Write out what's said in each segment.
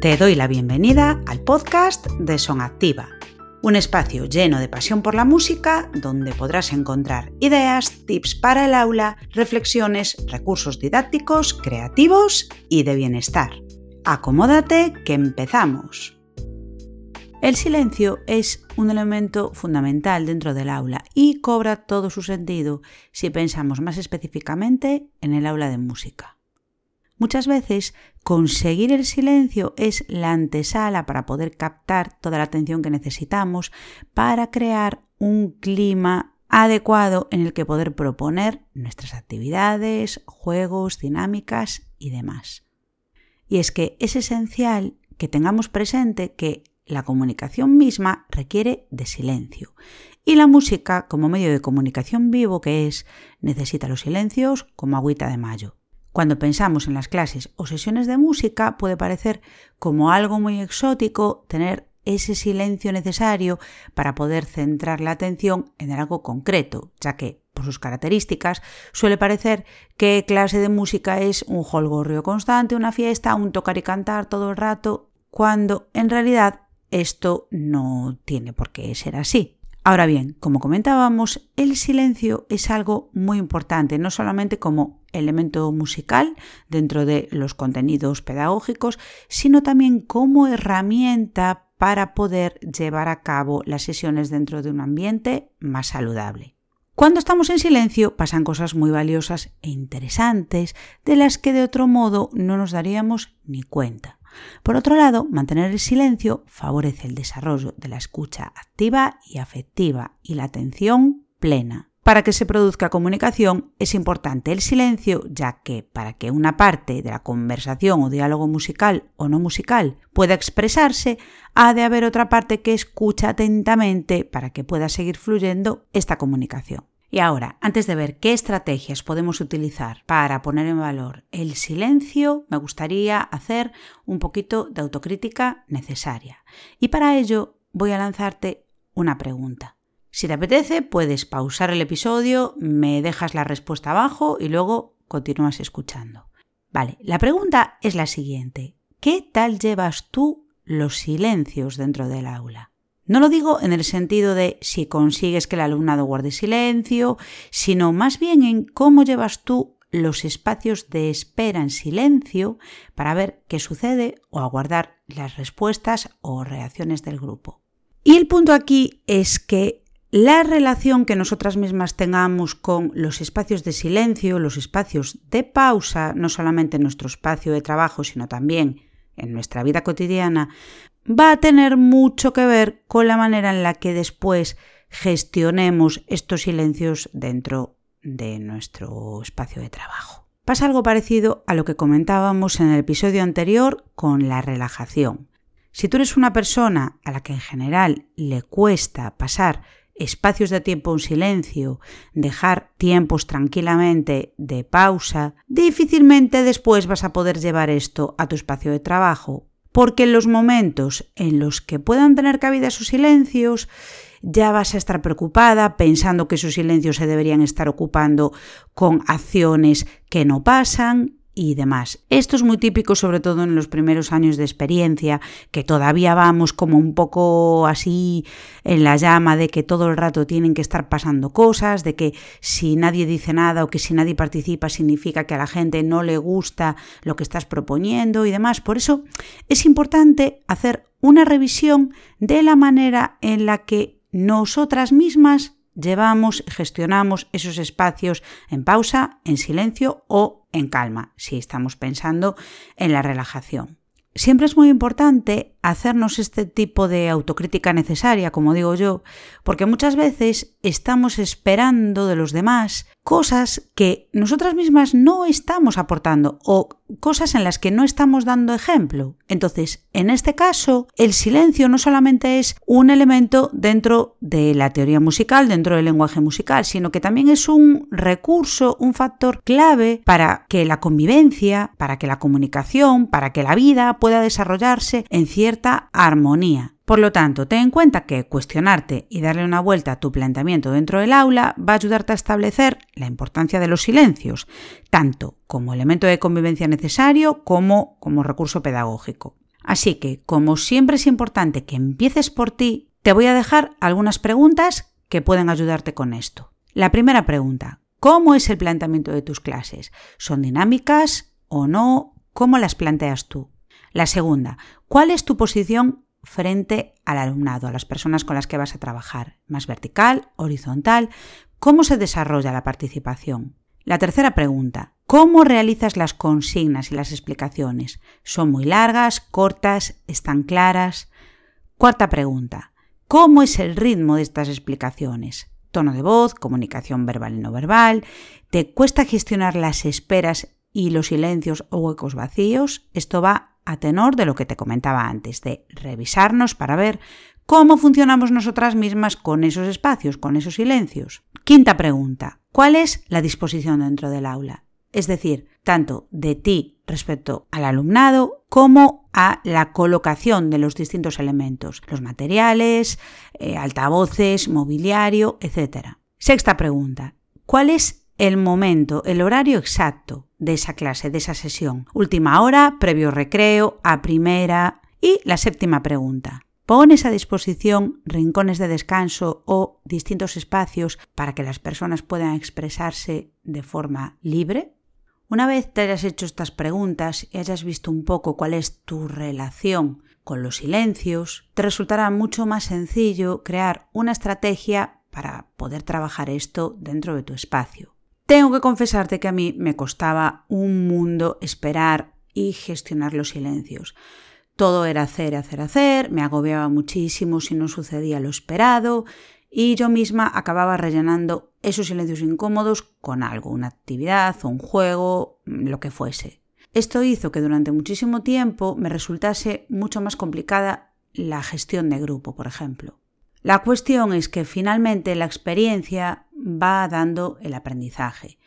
Te doy la bienvenida al podcast de Son Activa, un espacio lleno de pasión por la música donde podrás encontrar ideas, tips para el aula, reflexiones, recursos didácticos, creativos y de bienestar. Acomódate que empezamos. El silencio es un elemento fundamental dentro del aula y cobra todo su sentido si pensamos más específicamente en el aula de música. Muchas veces conseguir el silencio es la antesala para poder captar toda la atención que necesitamos para crear un clima adecuado en el que poder proponer nuestras actividades, juegos, dinámicas y demás. Y es que es esencial que tengamos presente que la comunicación misma requiere de silencio y la música, como medio de comunicación vivo que es, necesita los silencios como agüita de mayo. Cuando pensamos en las clases o sesiones de música puede parecer como algo muy exótico tener ese silencio necesario para poder centrar la atención en algo concreto, ya que, por sus características, suele parecer que clase de música es un holgorrio constante, una fiesta, un tocar y cantar todo el rato, cuando en realidad esto no tiene por qué ser así. Ahora bien, como comentábamos, el silencio es algo muy importante, no solamente como elemento musical dentro de los contenidos pedagógicos, sino también como herramienta para poder llevar a cabo las sesiones dentro de un ambiente más saludable. Cuando estamos en silencio pasan cosas muy valiosas e interesantes de las que de otro modo no nos daríamos ni cuenta. Por otro lado, mantener el silencio favorece el desarrollo de la escucha activa y afectiva y la atención plena. Para que se produzca comunicación es importante el silencio, ya que para que una parte de la conversación o diálogo musical o no musical pueda expresarse, ha de haber otra parte que escucha atentamente para que pueda seguir fluyendo esta comunicación. Y ahora, antes de ver qué estrategias podemos utilizar para poner en valor el silencio, me gustaría hacer un poquito de autocrítica necesaria. Y para ello voy a lanzarte una pregunta. Si te apetece, puedes pausar el episodio, me dejas la respuesta abajo y luego continúas escuchando. Vale, la pregunta es la siguiente. ¿Qué tal llevas tú los silencios dentro del aula? No lo digo en el sentido de si consigues que el alumnado guarde silencio, sino más bien en cómo llevas tú los espacios de espera en silencio para ver qué sucede o aguardar las respuestas o reacciones del grupo. Y el punto aquí es que la relación que nosotras mismas tengamos con los espacios de silencio, los espacios de pausa, no solamente en nuestro espacio de trabajo, sino también en nuestra vida cotidiana, va a tener mucho que ver con la manera en la que después gestionemos estos silencios dentro de nuestro espacio de trabajo. Pasa algo parecido a lo que comentábamos en el episodio anterior con la relajación. Si tú eres una persona a la que en general le cuesta pasar espacios de tiempo en silencio, dejar tiempos tranquilamente de pausa, difícilmente después vas a poder llevar esto a tu espacio de trabajo porque en los momentos en los que puedan tener cabida esos silencios, ya vas a estar preocupada pensando que esos silencios se deberían estar ocupando con acciones que no pasan y demás. Esto es muy típico sobre todo en los primeros años de experiencia, que todavía vamos como un poco así en la llama de que todo el rato tienen que estar pasando cosas, de que si nadie dice nada o que si nadie participa significa que a la gente no le gusta lo que estás proponiendo y demás. Por eso es importante hacer una revisión de la manera en la que nosotras mismas llevamos, gestionamos esos espacios en pausa, en silencio o en calma, si estamos pensando en la relajación. Siempre es muy importante hacernos este tipo de autocrítica necesaria, como digo yo, porque muchas veces estamos esperando de los demás cosas que nosotras mismas no estamos aportando o cosas en las que no estamos dando ejemplo. Entonces, en este caso, el silencio no solamente es un elemento dentro de la teoría musical, dentro del lenguaje musical, sino que también es un recurso, un factor clave para que la convivencia, para que la comunicación, para que la vida pueda desarrollarse en cierto armonía. Por lo tanto, ten en cuenta que cuestionarte y darle una vuelta a tu planteamiento dentro del aula va a ayudarte a establecer la importancia de los silencios, tanto como elemento de convivencia necesario como como recurso pedagógico. Así que, como siempre es importante que empieces por ti, te voy a dejar algunas preguntas que pueden ayudarte con esto. La primera pregunta, ¿cómo es el planteamiento de tus clases? ¿Son dinámicas o no? ¿Cómo las planteas tú? La segunda, ¿cuál es tu posición frente al alumnado, a las personas con las que vas a trabajar? ¿Más vertical, horizontal? ¿Cómo se desarrolla la participación? La tercera pregunta, ¿cómo realizas las consignas y las explicaciones? ¿Son muy largas, cortas, están claras? Cuarta pregunta, ¿cómo es el ritmo de estas explicaciones? Tono de voz, comunicación verbal y no verbal, ¿te cuesta gestionar las esperas y los silencios o huecos vacíos? Esto va a tenor de lo que te comentaba antes, de revisarnos para ver cómo funcionamos nosotras mismas con esos espacios, con esos silencios. Quinta pregunta, ¿cuál es la disposición dentro del aula? Es decir, tanto de ti respecto al alumnado como a la colocación de los distintos elementos, los materiales, eh, altavoces, mobiliario, etc. Sexta pregunta, ¿cuál es el momento, el horario exacto de esa clase, de esa sesión? Última hora, previo recreo, a primera. Y la séptima pregunta, Pones a disposición rincones de descanso o distintos espacios para que las personas puedan expresarse de forma libre? Una vez te hayas hecho estas preguntas y hayas visto un poco cuál es tu relación con los silencios, te resultará mucho más sencillo crear una estrategia para poder trabajar esto dentro de tu espacio. Tengo que confesarte que a mí me costaba un mundo esperar y gestionar los silencios. Todo era hacer, hacer, hacer, me agobiaba muchísimo si no sucedía lo esperado y yo misma acababa rellenando esos silencios incómodos con algo, una actividad un juego, lo que fuese. Esto hizo que durante muchísimo tiempo me resultase mucho más complicada la gestión de grupo, por ejemplo. La cuestión es que finalmente la experiencia va dando el aprendizaje.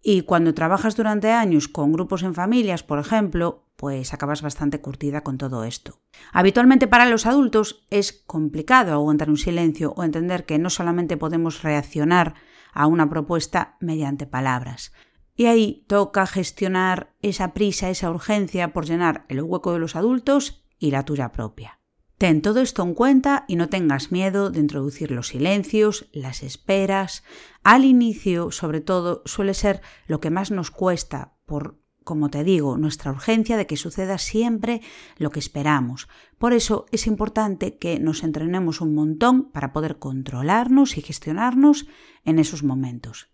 Y cuando trabajas durante años con grupos en familias, por ejemplo, pues acabas bastante curtida con todo esto. Habitualmente para los adultos es complicado aguantar un silencio o entender que no solamente podemos reaccionar a una propuesta mediante palabras. Y ahí toca gestionar esa prisa, esa urgencia por llenar el hueco de los adultos y la tuya propia. Ten todo esto en cuenta y no tengas miedo de introducir los silencios, las esperas. Al inicio, sobre todo, suele ser lo que más nos cuesta por como te digo, nuestra urgencia de que suceda siempre lo que esperamos. Por eso es importante que nos entrenemos un montón para poder controlarnos y gestionarnos en esos momentos.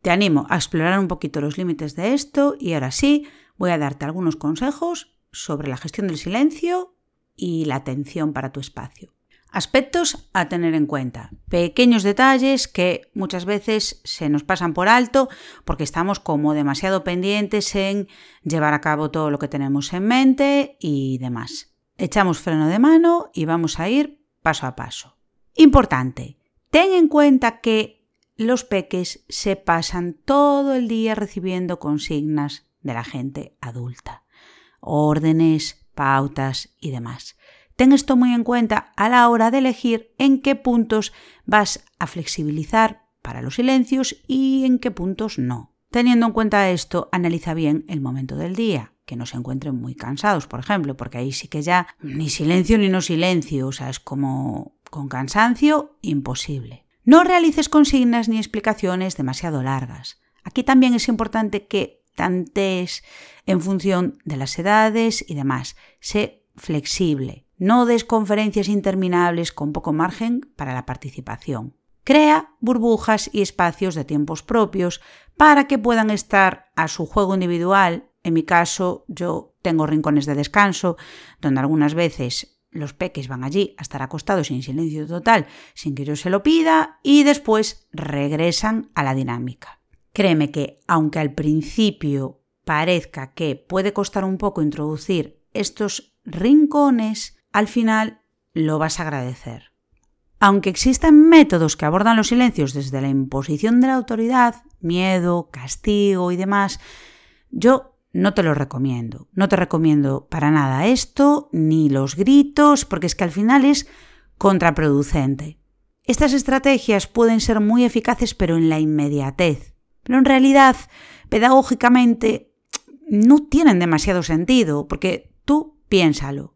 Te animo a explorar un poquito los límites de esto y ahora sí voy a darte algunos consejos sobre la gestión del silencio y la atención para tu espacio. Aspectos a tener en cuenta. Pequeños detalles que muchas veces se nos pasan por alto porque estamos como demasiado pendientes en llevar a cabo todo lo que tenemos en mente y demás. Echamos freno de mano y vamos a ir paso a paso. Importante, ten en cuenta que los peques se pasan todo el día recibiendo consignas de la gente adulta, órdenes, pautas y demás. Ten esto muy en cuenta a la hora de elegir en qué puntos vas a flexibilizar para los silencios y en qué puntos no. Teniendo en cuenta esto, analiza bien el momento del día, que no se encuentren muy cansados, por ejemplo, porque ahí sí que ya ni silencio ni no silencio, o sea, es como con cansancio imposible. No realices consignas ni explicaciones demasiado largas. Aquí también es importante que en función de las edades y demás. Sé flexible. No des conferencias interminables con poco margen para la participación. Crea burbujas y espacios de tiempos propios para que puedan estar a su juego individual. En mi caso, yo tengo rincones de descanso, donde algunas veces los peques van allí a estar acostados en silencio total sin que yo se lo pida y después regresan a la dinámica. Créeme que, aunque al principio parezca que puede costar un poco introducir estos rincones, al final lo vas a agradecer. Aunque existen métodos que abordan los silencios desde la imposición de la autoridad, miedo, castigo y demás, yo no te lo recomiendo. No te recomiendo para nada esto, ni los gritos, porque es que al final es contraproducente. Estas estrategias pueden ser muy eficaces, pero en la inmediatez. Pero en realidad, pedagógicamente, no tienen demasiado sentido, porque tú piénsalo.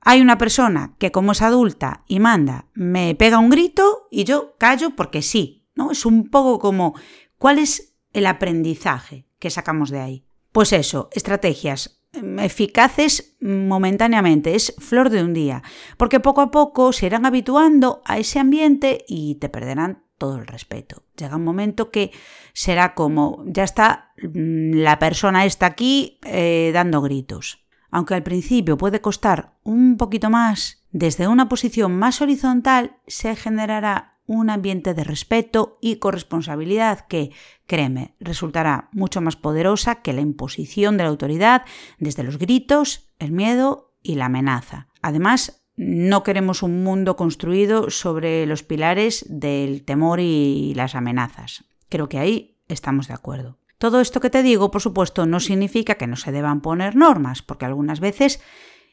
Hay una persona que como es adulta y manda, me pega un grito y yo callo porque sí, ¿no? Es un poco como ¿cuál es el aprendizaje que sacamos de ahí? Pues eso, estrategias eficaces momentáneamente, es flor de un día, porque poco a poco se irán habituando a ese ambiente y te perderán todo el respeto. Llega un momento que será como, ya está, mm, la persona está aquí eh, dando gritos. Aunque al principio puede costar un poquito más, desde una posición más horizontal se generará un ambiente de respeto y corresponsabilidad que, créeme, resultará mucho más poderosa que la imposición de la autoridad desde los gritos, el miedo y la amenaza. Además, no queremos un mundo construido sobre los pilares del temor y las amenazas. Creo que ahí estamos de acuerdo. Todo esto que te digo, por supuesto, no significa que no se deban poner normas, porque algunas veces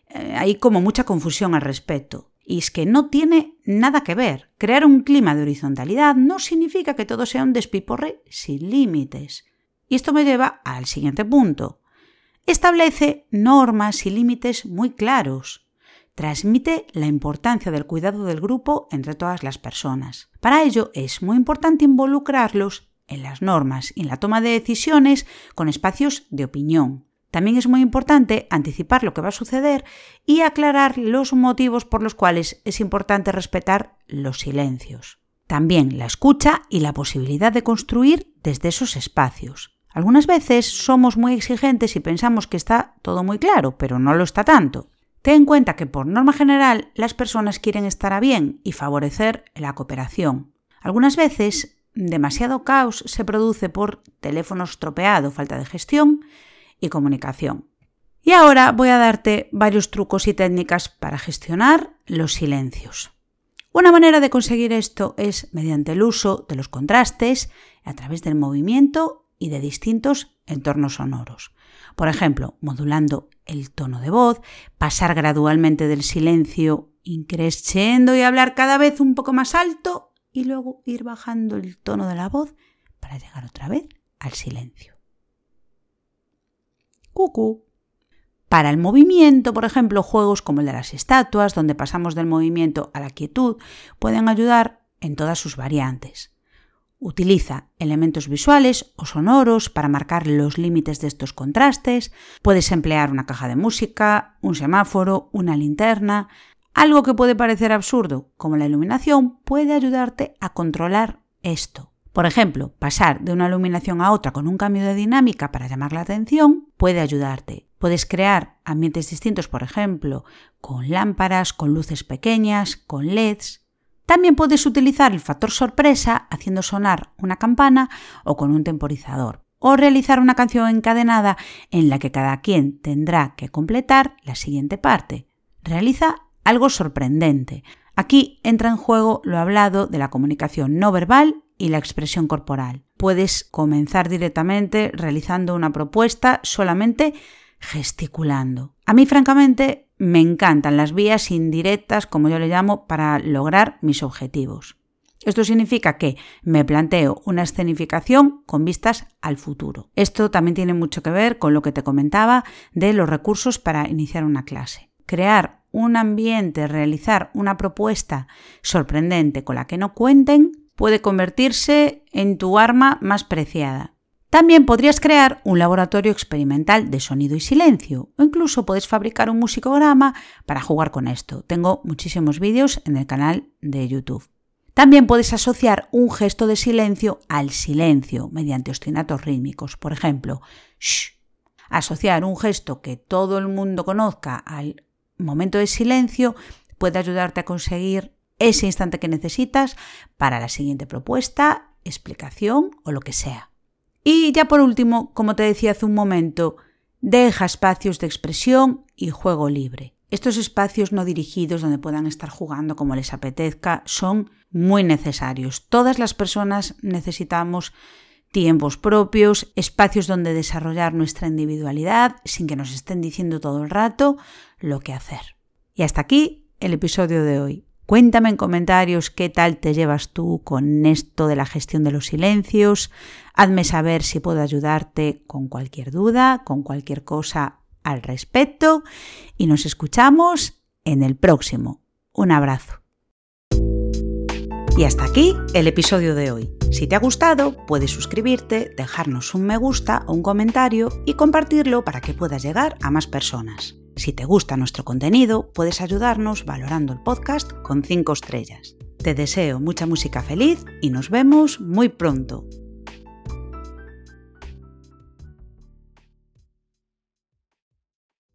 eh, hay como mucha confusión al respecto. Y es que no tiene nada que ver. Crear un clima de horizontalidad no significa que todo sea un despiporre sin límites. Y esto me lleva al siguiente punto. Establece normas y límites muy claros. Transmite la importancia del cuidado del grupo entre todas las personas. Para ello es muy importante involucrarlos en las normas y en la toma de decisiones con espacios de opinión. También es muy importante anticipar lo que va a suceder y aclarar los motivos por los cuales es importante respetar los silencios. También la escucha y la posibilidad de construir desde esos espacios. Algunas veces somos muy exigentes y pensamos que está todo muy claro, pero no lo está tanto. Ten en cuenta que por norma general las personas quieren estar a bien y favorecer la cooperación. Algunas veces demasiado caos se produce por teléfono estropeado, falta de gestión y comunicación. Y ahora voy a darte varios trucos y técnicas para gestionar los silencios. Una manera de conseguir esto es mediante el uso de los contrastes a través del movimiento y de distintos entornos sonoros. Por ejemplo, modulando el tono de voz, pasar gradualmente del silencio increciendo y hablar cada vez un poco más alto y luego ir bajando el tono de la voz para llegar otra vez al silencio. Cucú. Para el movimiento, por ejemplo, juegos como el de las estatuas, donde pasamos del movimiento a la quietud, pueden ayudar en todas sus variantes. Utiliza elementos visuales o sonoros para marcar los límites de estos contrastes. Puedes emplear una caja de música, un semáforo, una linterna, algo que puede parecer absurdo, como la iluminación, puede ayudarte a controlar esto. Por ejemplo, pasar de una iluminación a otra con un cambio de dinámica para llamar la atención puede ayudarte. Puedes crear ambientes distintos, por ejemplo, con lámparas, con luces pequeñas, con LEDs. También puedes utilizar el factor sorpresa haciendo sonar una campana o con un temporizador. O realizar una canción encadenada en la que cada quien tendrá que completar la siguiente parte. Realiza algo sorprendente. Aquí entra en juego lo hablado de la comunicación no verbal y la expresión corporal. Puedes comenzar directamente realizando una propuesta solamente gesticulando. A mí, francamente, me encantan las vías indirectas, como yo le llamo, para lograr mis objetivos. Esto significa que me planteo una escenificación con vistas al futuro. Esto también tiene mucho que ver con lo que te comentaba de los recursos para iniciar una clase. Crear un ambiente, realizar una propuesta sorprendente con la que no cuenten, puede convertirse en tu arma más preciada. También podrías crear un laboratorio experimental de sonido y silencio, o incluso puedes fabricar un musicograma para jugar con esto. Tengo muchísimos vídeos en el canal de YouTube. También puedes asociar un gesto de silencio al silencio mediante ostinatos rítmicos. Por ejemplo, shh. Asociar un gesto que todo el mundo conozca al momento de silencio puede ayudarte a conseguir ese instante que necesitas para la siguiente propuesta, explicación o lo que sea. Y ya por último, como te decía hace un momento, deja espacios de expresión y juego libre. Estos espacios no dirigidos donde puedan estar jugando como les apetezca son muy necesarios. Todas las personas necesitamos tiempos propios, espacios donde desarrollar nuestra individualidad sin que nos estén diciendo todo el rato lo que hacer. Y hasta aquí el episodio de hoy. Cuéntame en comentarios qué tal te llevas tú con esto de la gestión de los silencios. Hazme saber si puedo ayudarte con cualquier duda, con cualquier cosa al respecto. Y nos escuchamos en el próximo. Un abrazo. Y hasta aquí el episodio de hoy. Si te ha gustado, puedes suscribirte, dejarnos un me gusta o un comentario y compartirlo para que puedas llegar a más personas. Si te gusta nuestro contenido, puedes ayudarnos valorando el podcast con 5 estrellas. Te deseo mucha música feliz y nos vemos muy pronto.